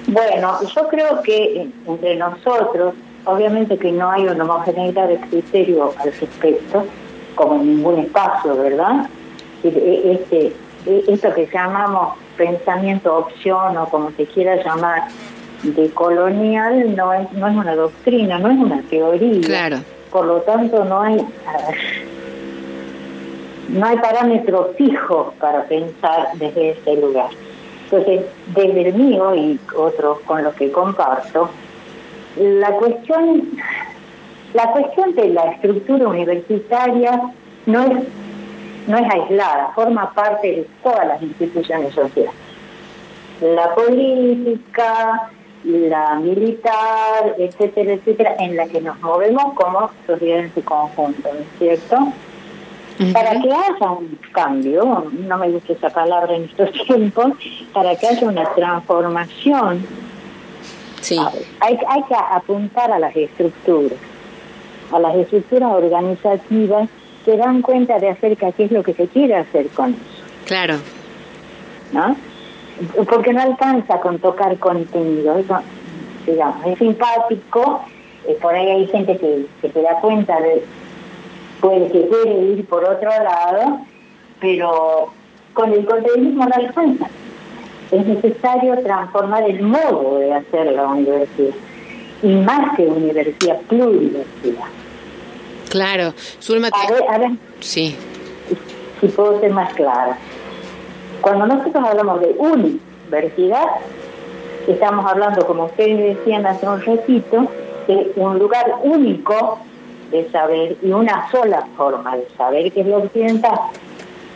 Bueno, yo creo que entre nosotros, obviamente que no hay una homogeneidad de criterio al respecto, como en ningún espacio, ¿verdad? Este, esto que llamamos pensamiento opción o como se quiera llamar, de colonial no es, no es una doctrina, no es una teoría. Claro. Por lo tanto, no hay no hay parámetros fijos para pensar desde ese lugar. Entonces, desde el mío y otros con los que comparto, la cuestión la cuestión de la estructura universitaria no es no es aislada, forma parte de todas las instituciones sociales. La política, la militar, etcétera, etcétera, en la que nos movemos como sociedad en su conjunto, ¿no es cierto? Para que haya un cambio, no me gusta esa palabra en estos tiempos, para que haya una transformación, sí. hay, hay que apuntar a las estructuras, a las estructuras organizativas que dan cuenta de acerca qué es lo que se quiere hacer con eso. Claro. ¿No? porque no alcanza con tocar contenido. Eso, digamos, es simpático, eh, por ahí hay gente que, que se da cuenta de puede que quiere ir por otro lado, pero con el contenido no alcanza. Es necesario transformar el modo de hacer la universidad, y más que universidad, pluriversidad. Claro, Zulma, a ver, a ver, sí. si puedo ser más clara. Cuando nosotros hablamos de universidad, estamos hablando, como ustedes decían hace un ratito, de un lugar único de saber y una sola forma de saber, que es la occidental,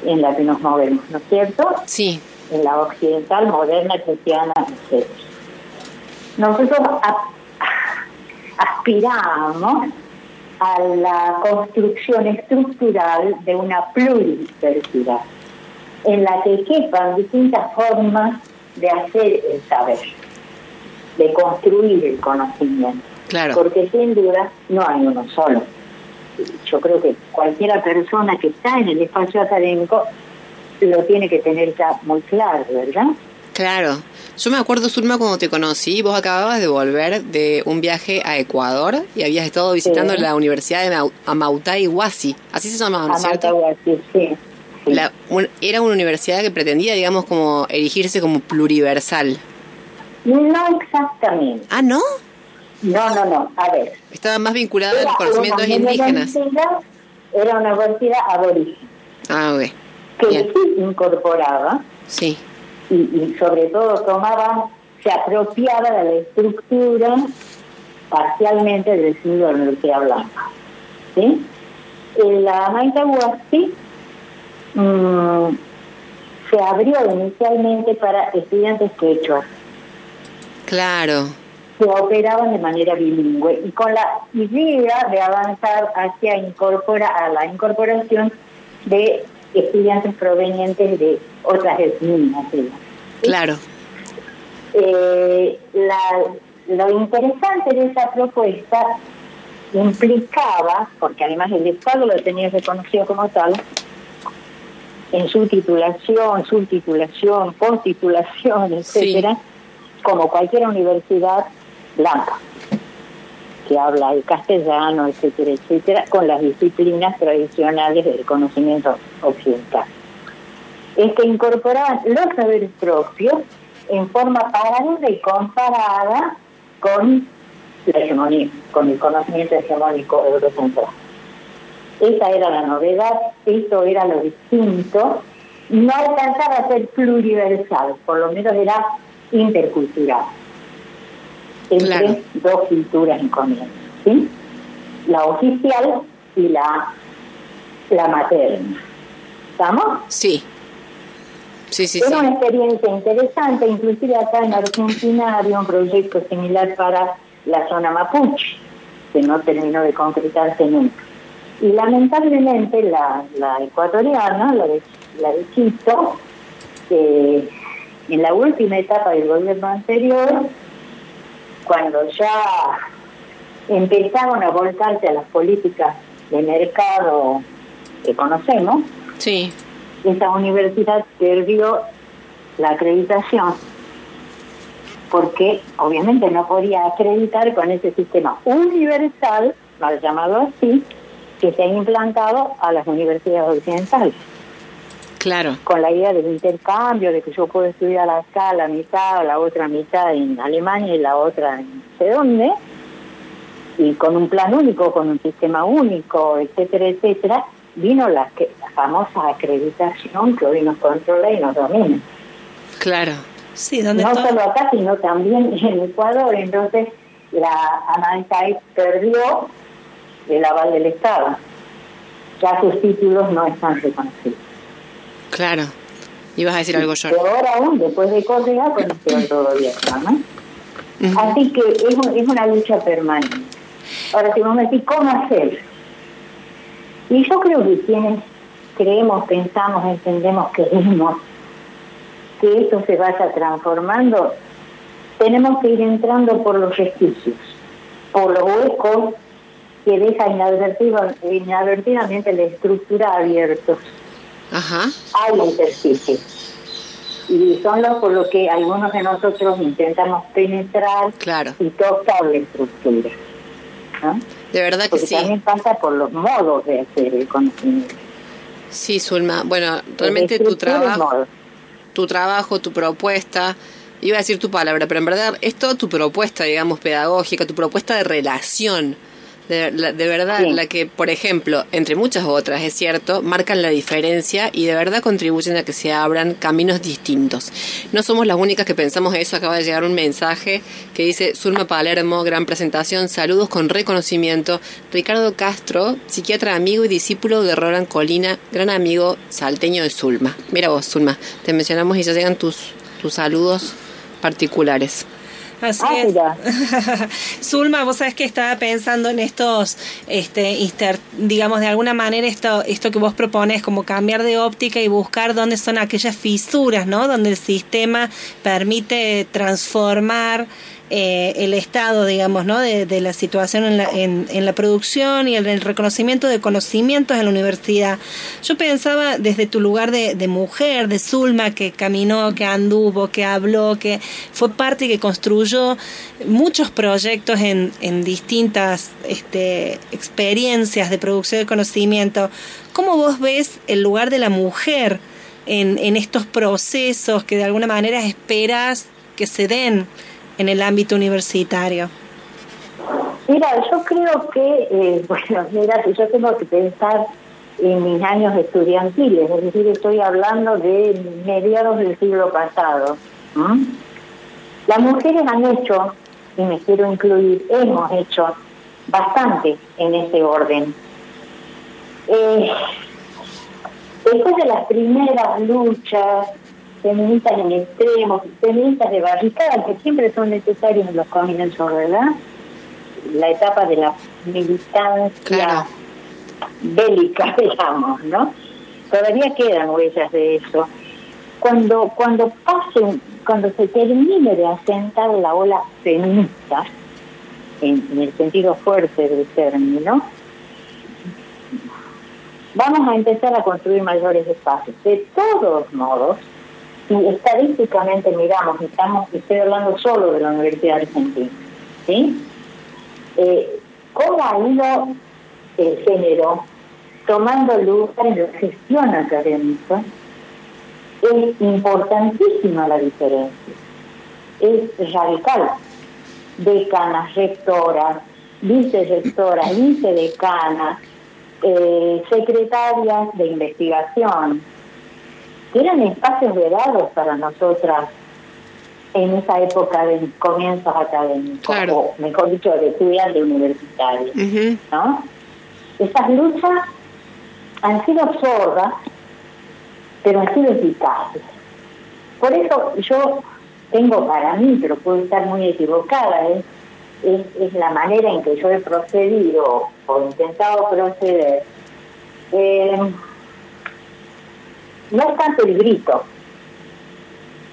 en la que nos movemos, ¿no es cierto? Sí. En la occidental, moderna, cristiana, etc. Nosotros aspiramos a la construcción estructural de una pluriversidad en la que quepan distintas formas de hacer el saber, de construir el conocimiento. Claro. Porque sin duda no hay uno solo. Yo creo que cualquiera persona que está en el espacio académico lo tiene que tener ya muy claro, ¿verdad? Claro. Yo me acuerdo, Zulma, cuando te conocí, vos acababas de volver de un viaje a Ecuador y habías estado visitando Sí. la Universidad de Mau- Amautai Huasi. Así se llamaba, ¿no es cierto? Sí. sí. La- un- era una universidad que pretendía, digamos, como erigirse como pluriversal. No exactamente. Ah, ¿no? No, no, no. A ver. Estaba más vinculada a los conocimientos indígenas. Era una universidad aborigen, Ah, ok. que Bien. sí incorporaba Sí. Y, y sobre todo tomaba, se apropiaba de la estructura parcialmente del estudio de la Universidad Blanca. ¿sí? En la Maitahuasi mm, se abrió inicialmente para estudiantes quechuas Claro. que operaban de manera bilingüe y con la idea de avanzar hacia incorpora a la incorporación de estudiantes provenientes de otras etnias. Claro. Eh, la- lo interesante de esa propuesta implicaba, porque además el Estado lo tenía reconocido como tal, en su titulación, subtitulación, posttitulación, etcétera, como cualquier universidad blanca que habla el castellano, etcétera, etcétera, con las disciplinas tradicionales del conocimiento occidental. Es que incorporaban los saberes propios en forma paralela y comparada con la hegemonía, con el conocimiento hegemónico eurocentral. Esa era la novedad, eso era lo distinto. No alcanzaba a ser pluriversal, por lo menos era intercultural. Entre Claro. dos culturas en comienzo. ¿sí? La oficial y la, la materna. ¿Estamos? Sí. Sí, sí, Era sí. una experiencia interesante, inclusive acá en Argentina había un proyecto similar para la zona mapuche, que no terminó de concretarse nunca. Y lamentablemente la, la ecuatoriana, la de, la de Quito, eh, en la última etapa del gobierno anterior, cuando ya empezaron a volcarse a las políticas de mercado que conocemos, Sí. esa universidad perdió la acreditación porque obviamente no podía acreditar con ese sistema universal, mal llamado así, que se ha implantado a las universidades occidentales, Claro. con la idea del intercambio, de que yo puedo estudiar acá la mitad, la otra mitad en Alemania y la otra en no sé dónde, y con un plan único, con un sistema único, etcétera, etcétera, vino la, que- la famosa acreditación que hoy nos controla y nos domina. Claro. Sí, donde No todo- solo acá, sino también en Ecuador. Entonces, la ANAICAI perdió el aval del Estado. Ya sus títulos no están reconocidos. Claro. Ibas a decir algo, George. Peor aún, después de Correa, pues nos quedó todo bien, ¿no? Así que es, un- es una lucha permanente. Ahora, si vos me decís, ¿cómo hacer? Y yo creo que quienes creemos, pensamos, entendemos, queremos que esto se vaya transformando, tenemos que ir entrando por los resquicios, por los huecos que deja inadvertido- inadvertidamente la estructura abiertos Ajá. hay intersticios. Y son los por lo que algunos de nosotros intentamos penetrar Claro. y tocar la estructura. ¿no? De verdad que sí. también pasa por los modos de hacer el conocimiento. Sí, Zulma. Bueno, realmente La tu trabajo, tu trabajo, tu propuesta, iba a decir tu palabra, pero en verdad es toda tu propuesta, digamos, pedagógica, tu propuesta de relación. De, la- de verdad, Sí. la que, por ejemplo, entre muchas otras, es cierto, marcan la diferencia y de verdad contribuyen a que se abran caminos distintos. No somos las únicas que pensamos eso. Acaba de llegar un mensaje que dice Zulma Palermo, gran presentación, saludos con reconocimiento. Ricardo Castro, psiquiatra amigo y discípulo de Roland Colina, gran amigo salteño de Zulma. Mira vos, Zulma, te mencionamos y ya llegan tus, tus saludos particulares. Así Ah, es. mira. Zulma, vos sabés que estaba pensando en estos, este, digamos, de alguna manera esto, esto que vos propones, como cambiar de óptica y buscar dónde son aquellas fisuras, ¿no? Donde el sistema permite transformar eh, el estado, digamos, ¿no? De, la situación en la, en, en la producción y el, el reconocimiento de conocimientos en la universidad. Yo pensaba desde tu lugar de, de mujer, de Zulma, que caminó, que anduvo, que habló, que fue parte y que construyó muchos proyectos en, en distintas este, experiencias de producción de conocimiento. ¿Cómo vos ves el lugar de la mujer en, en estos procesos que de alguna manera esperas que se den en el ámbito universitario? Mira, yo creo que, eh, bueno, mira, si yo tengo que pensar en mis años estudiantiles, es decir, estoy hablando de mediados del siglo pasado. Las mujeres han hecho, y me quiero incluir, hemos hecho bastante en ese orden. Eh, después de las primeras luchas feministas en extremos, feministas de barricada, que siempre son necesarios en los comienzos, ¿verdad? La etapa de la militancia Claro. bélica, digamos, ¿no? Todavía quedan huellas de eso. Cuando, cuando pasen, cuando se termine de asentar la ola feminista, en, en el sentido fuerte del término, vamos a empezar a construir mayores espacios. De todos modos, si estadísticamente miramos, estamos, estoy hablando solo de la Universidad Argentina, ¿sí? Eh, ¿Cómo ha ido el género tomando lugar en la gestión académica? Es importantísima la diferencia, es radical. Decanas, rectoras, vicerrectoras, vicedecanas, eh, secretarias de investigación, que eran espacios vedados para nosotras en esa época de comienzos académicos, Claro. o mejor dicho, de estudiante universitario, Ujú. ¿no? esas luchas han sido sordas, pero han sido eficaces. Por eso yo tengo para mí, pero puedo estar muy equivocada, ¿eh? es, es, la manera en que yo he procedido o intentado proceder. Eh, no es tanto el grito,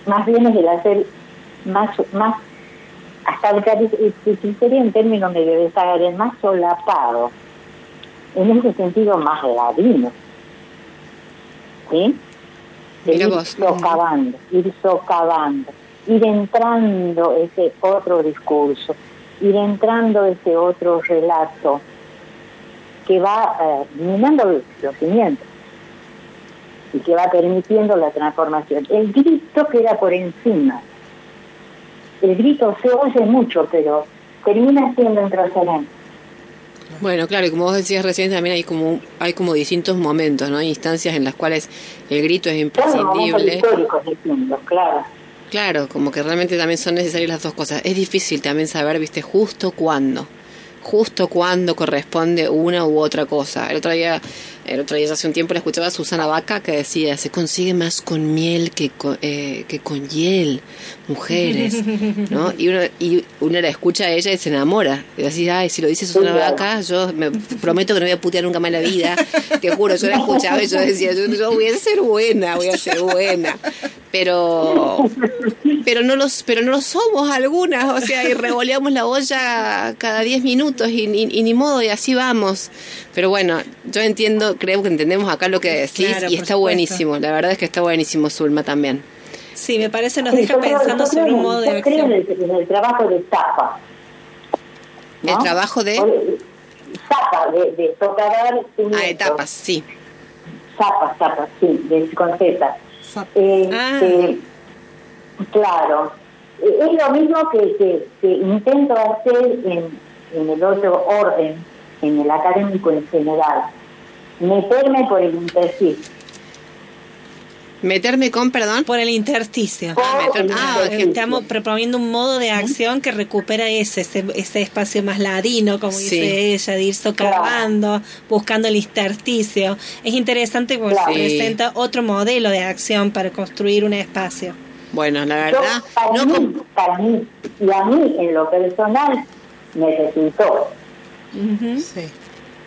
más bien es el hacer más, más hasta el sería en términos medio desagradables, más solapado, en ese sentido más ladino. ¿Sí? De ir socavando, ir socavando, ir entrando ese otro discurso, ir entrando ese otro relato que va eh, minando los cimientos y que va permitiendo la transformación. El grito queda por encima. El grito se oye mucho, pero termina siendo intrascendente. Bueno, claro, y como vos decías recién, también hay como hay como distintos momentos, ¿no? Hay instancias en las cuales el grito es imprescindible. Claro, claro. Claro, como que realmente también son necesarias las dos cosas. Es difícil también saber, viste, justo cuándo. Justo cuándo corresponde una u otra cosa. El otro día el otro día, hace un tiempo, le escuchaba a Susana Vaca que decía, se consigue más con miel que con, eh, que con hiel, mujeres, ¿no? Y uno, y uno la escucha a ella y se enamora. Y así, ay, si lo dice Susana Vaca, yo me prometo que no voy a putear nunca más en la vida. Te juro, yo la escuchaba y yo decía, yo, voy a ser buena, voy a ser buena. Pero, pero no los, pero no lo somos algunas, o sea, y revoleamos la olla cada 10 minutos y, y ni modo, y así vamos. Pero bueno, yo entiendo, creo que entendemos acá lo que decís y está buenísimo. La verdad es que está buenísimo, Zulma, también. Sí, me parece, nos deja pensando sobre un modo de acción. En el, trabajo de tapa. ¿El trabajo de? Zapa, de, de tocar Ah, etapas, sí. Zapas, zapas, sí, de, con Z. Eh, ah. claro. Es lo mismo que, que, que intento hacer en, en el otro orden en el académico en general. Meterme por el intersticio. ¿Meterme con, perdón? Por el intersticio. ah, ah estamos proponiendo un modo de acción que recupera ese, ese, espacio más ladino, como dice ella, de ir socavando, buscando el intersticio. Es interesante porque presenta otro modelo de acción para construir un espacio. Bueno, la verdad... para, mí, para mí, y a mí en lo personal, necesito Sí.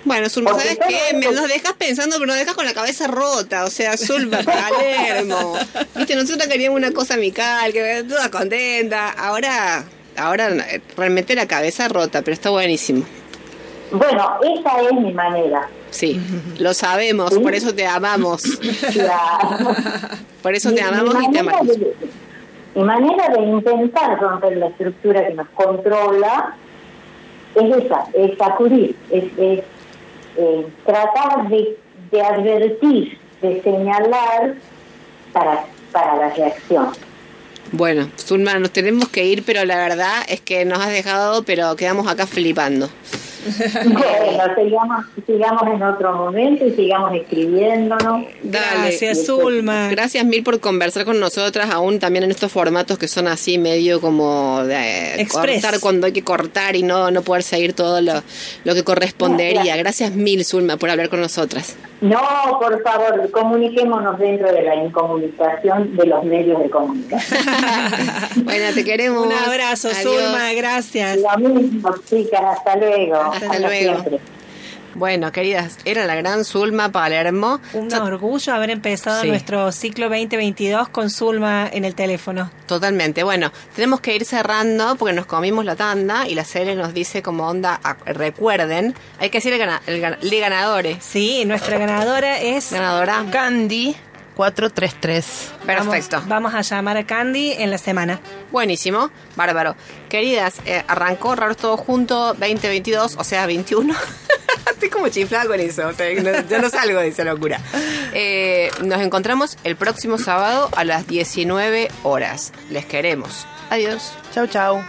Bueno, Zulma, ¿sabes qué? Me nos dejas pensando, pero nos dejas con la cabeza rota. O sea, Zulma, Palermo. Viste, nosotros queríamos una cosa amical, que toda contenta. Ahora, ahora realmente la cabeza rota, pero está buenísimo. Bueno, esa es mi manera. Sí, lo sabemos, por eso te amamos. Por eso te amamos y te amamos. mi manera de intentar romper la estructura que nos controla es esa, es sacudir, es, es eh, tratar de, de, advertir, de señalar para, para la reacción. Bueno, Zulma, nos tenemos que ir, pero la verdad es que nos has dejado, pero quedamos acá flipando. Bueno, sigamos, sigamos en otro momento y sigamos escribiéndonos. Gracias, Zulma. Gracias mil por conversar con nosotras, aún también en estos formatos que son así medio como de cortar cuando hay que cortar y no, no poder seguir todo lo, lo que correspondería. Gracias mil, Zulma, por hablar con nosotras. No, por favor, comuniquémonos dentro de la incomunicación de los medios de comunicación. bueno, te queremos. Un abrazo, Zulma, gracias. Lo mismo, chicas, hasta luego. Hasta, luego. Bueno, queridas, era la gran Zulma Palermo. Un orgullo haber empezado nuestro ciclo 2022 con Zulma en el teléfono. Totalmente. Bueno, tenemos que ir cerrando porque nos comimos la tanda y la serie nos dice como onda, recuerden, hay que decir el, el, ganadores. Sí, nuestra ganadora es... Ganadora. Candy. 433. Perfecto. Vamos, a llamar a Candy en la semana. Buenísimo, bárbaro. Queridas, eh, arrancó Raros Todo Junto 2022, o sea, 21. Estoy como chiflada con eso, yo no salgo de esa locura. Eh, nos encontramos el próximo sábado a las 19 horas. Les queremos. Adiós. Chau, chau.